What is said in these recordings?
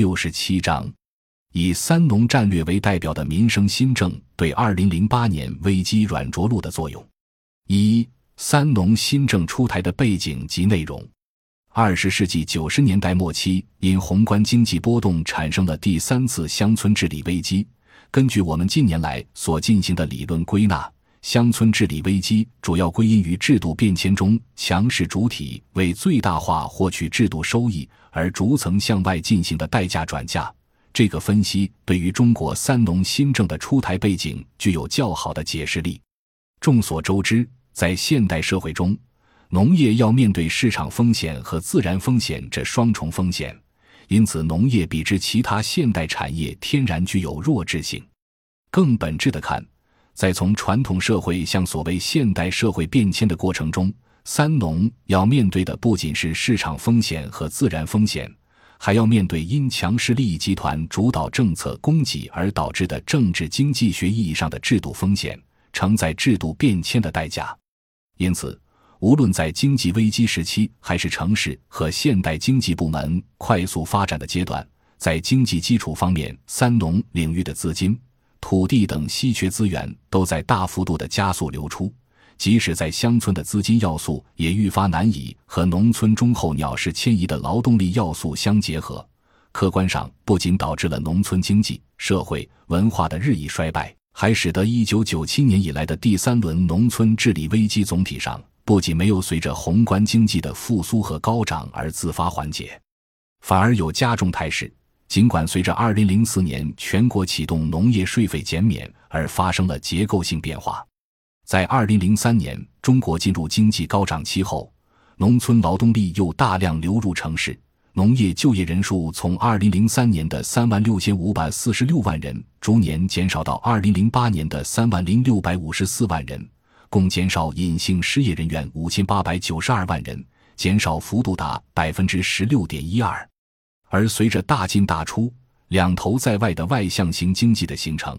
六十七章，以“三农”战略为代表的民生新政对二零零八年危机软着陆的作用。一、三农新政出台的背景及内容。二十世纪九十年代末期，因宏观经济波动产生了第三次乡村治理危机。根据我们近年来所进行的理论归纳。乡村治理危机主要归因于制度变迁中强势主体为最大化获取制度收益而逐层向外进行的代价转嫁。这个分析对于中国“三农”新政的出台背景具有较好的解释力。众所周知，在现代社会中，农业要面对市场风险和自然风险这双重风险，因此农业比之其他现代产业天然具有弱质性。更本质的看。在从传统社会向所谓现代社会变迁的过程中，三农要面对的不仅是市场风险和自然风险，还要面对因强势利益集团主导政策供给而导致的政治经济学意义上的制度风险，承载制度变迁的代价。因此，无论在经济危机时期，还是城市和现代经济部门快速发展的阶段，在经济基础方面，三农领域的资金。土地等稀缺资源都在大幅度的加速流出，即使在乡村的资金要素也愈发难以和农村中候鸟式迁移的劳动力要素相结合。客观上，不仅导致了农村经济社会文化的日益衰败，还使得1997年以来的第三轮农村治理危机总体上不仅没有随着宏观经济的复苏和高涨而自发缓解，反而有加重态势。尽管随着2004年全国启动农业税费减免而发生了结构性变化，在2003年中国进入经济高涨期后，农村劳动力又大量流入城市，农业就业人数从2003年的3万6546万人逐年减少到2008年的3万0654万人，共减少隐性失业人员5892万人，减少幅度达16.12%。而随着大进大出、两头在外的外向型经济的形成，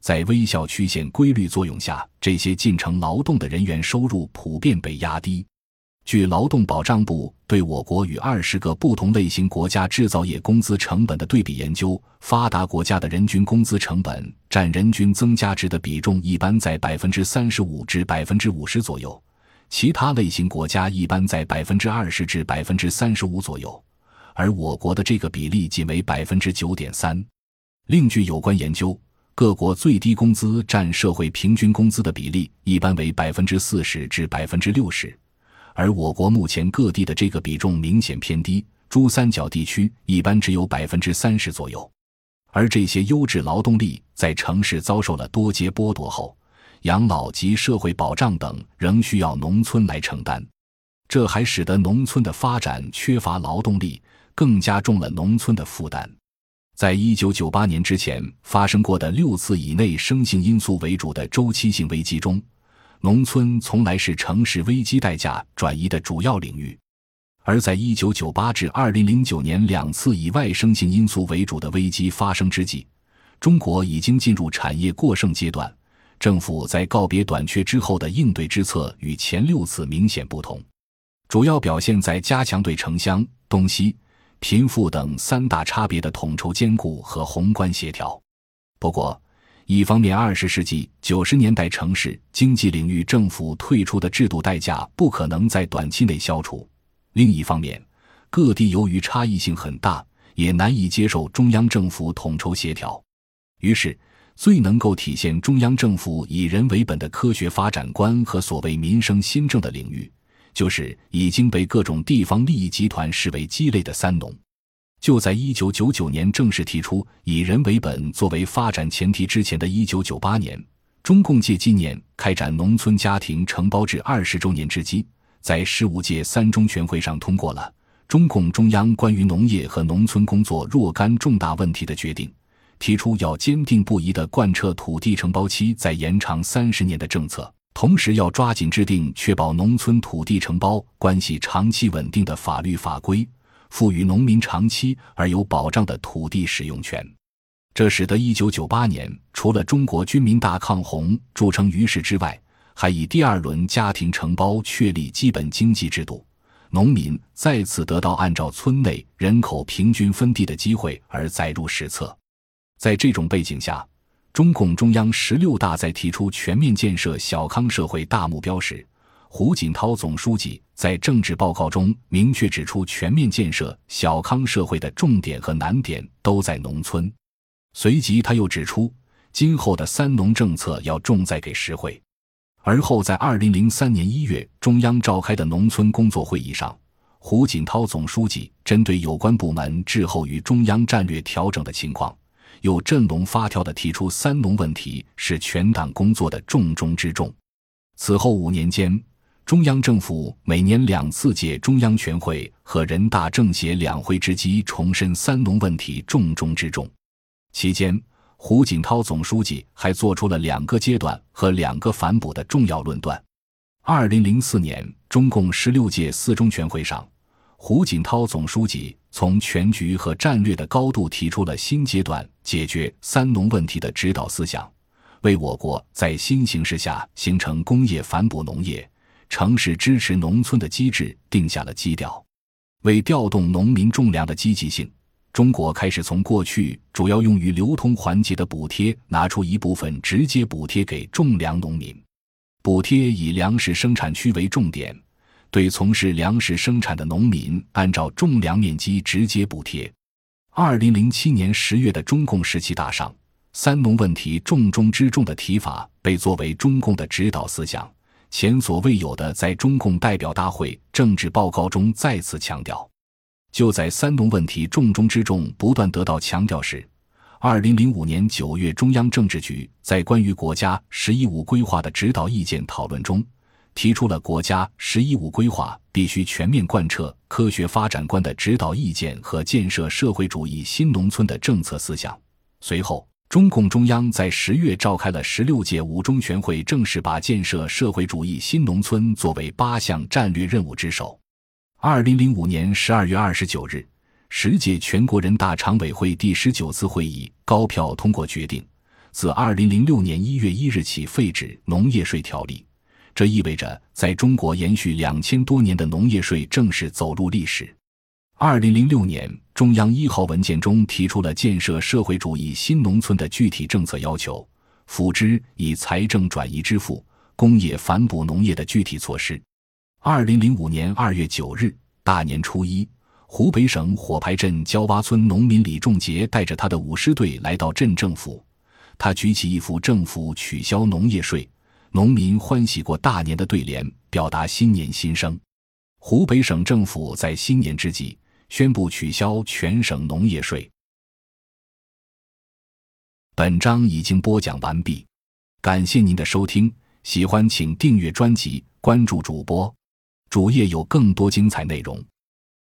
在微笑曲线规律作用下，这些进城劳动的人员收入普遍被压低。据劳动保障部对我国与二十个不同类型国家制造业工资成本的对比研究，发达国家的人均工资成本占人均增加值的比重一般在百分之三十五至百分之五十左右，其他类型国家一般在百分之二十至百分之三十五左右。而我国的这个比例仅为百分之九点三。另据有关研究，各国最低工资占社会平均工资的比例一般为百分之四十至百分之六十，而我国目前各地的这个比重明显偏低，珠三角地区一般只有百分之三十左右。而这些优质劳动力在城市遭受了多阶剥夺后，养老及社会保障等仍需要农村来承担，这还使得农村的发展缺乏劳动力。更加重了农村的负担。在一九九八年之前发生过的六次以内生性因素为主的周期性危机中，农村从来是城市危机代价转移的主要领域。而在一九九八至二零零九年两次以外生性因素为主的危机发生之际，中国已经进入产业过剩阶段。政府在告别短缺之后的应对之策与前六次明显不同，主要表现在加强对城乡东西。贫富等三大差别的统筹兼顾和宏观协调。不过，一方面，二十世纪九十年代城市经济领域政府退出的制度代价不可能在短期内消除；另一方面，各地由于差异性很大，也难以接受中央政府统筹协调。于是，最能够体现中央政府以人为本的科学发展观和所谓民生新政的领域。就是已经被各种地方利益集团视为鸡肋的“三农”。就在一九九九年正式提出以人为本作为发展前提之前的一九九八年，中共借纪念开展农村家庭承包制二十周年之机，在十五届三中全会上通过了中共中央关于农业和农村工作若干重大问题的决定，提出要坚定不移地贯彻土地承包期再延长三十年的政策。同时，要抓紧制定确保农村土地承包关系长期稳定的法律法规，赋予农民长期而有保障的土地使用权。这使得1998年，除了中国军民大抗洪著称于世之外，还以第二轮家庭承包确立基本经济制度，农民再次得到按照村内人口平均分地的机会而载入史册。在这种背景下，中共中央十六大在提出全面建设小康社会大目标时，胡锦涛总书记在政治报告中明确指出，全面建设小康社会的重点和难点都在农村。随即，他又指出，今后的“三农”政策要重在给实惠。而后，在二零零三年一月中央召开的农村工作会议上，胡锦涛总书记针对有关部门滞后于中央战略调整的情况，又振聋发聩地提出“三农”问题是全党工作的重中之重。此后五年间，中央政府每年两次借中央全会和人大政协两会之机，重申“三农”问题重中之重。期间，胡锦涛总书记还做出了两个阶段和两个反哺的重要论断。二零零四年，中共十六届四中全会上，胡锦涛总书记从全局和战略的高度提出了新阶段解决“三农”问题的指导思想，为我国在新形势下形成工业反哺农业、城市支持农村的机制定下了基调。为调动农民种粮的积极性。中国开始从过去主要用于流通环节的补贴，拿出一部分直接补贴给种粮农民。补贴以粮食生产区为重点，对从事粮食生产的农民，按照种粮面积直接补贴。二零零七年十月的中共十七大上，“三农”问题重中之重的提法被作为中共的指导思想，前所未有的在中共代表大会政治报告中再次强调。就在“三农”问题重中之重不断得到强调时，二零零五年九月，中央政治局在关于国家“十一五”规划的指导意见讨论中，提出了国家“十一五”规划必须全面贯彻科学发展观的指导意见和建设社会主义新农村的政策思想。随后，中共中央在十月召开了十六届五中全会，正式把建设社会主义新农村作为八项战略任务之首。二零零五年十二月二十九日，十届全国人大常委会第十九次会议高票通过决定，自二零零六年一月一日起废止农业税条例。这意味着，在中国延续两千多年的农业税正式走入历史。二零零六年，中央一号文件中提出了建设社会主义新农村的具体政策要求，辅之以财政转移支付、工业反哺农业的具体措施。二零零五年二月九日，大年初一，湖北省火牌镇焦洼村农民李仲杰带着他的舞狮队来到镇政府，他举起一幅政府取消农业税、农民欢喜过大年的对联，表达新年心声。湖北省政府在新年之际宣布取消全省农业税。本章已经播讲完毕，感谢您的收听，喜欢请订阅专辑，关注主播。主页有更多精彩内容。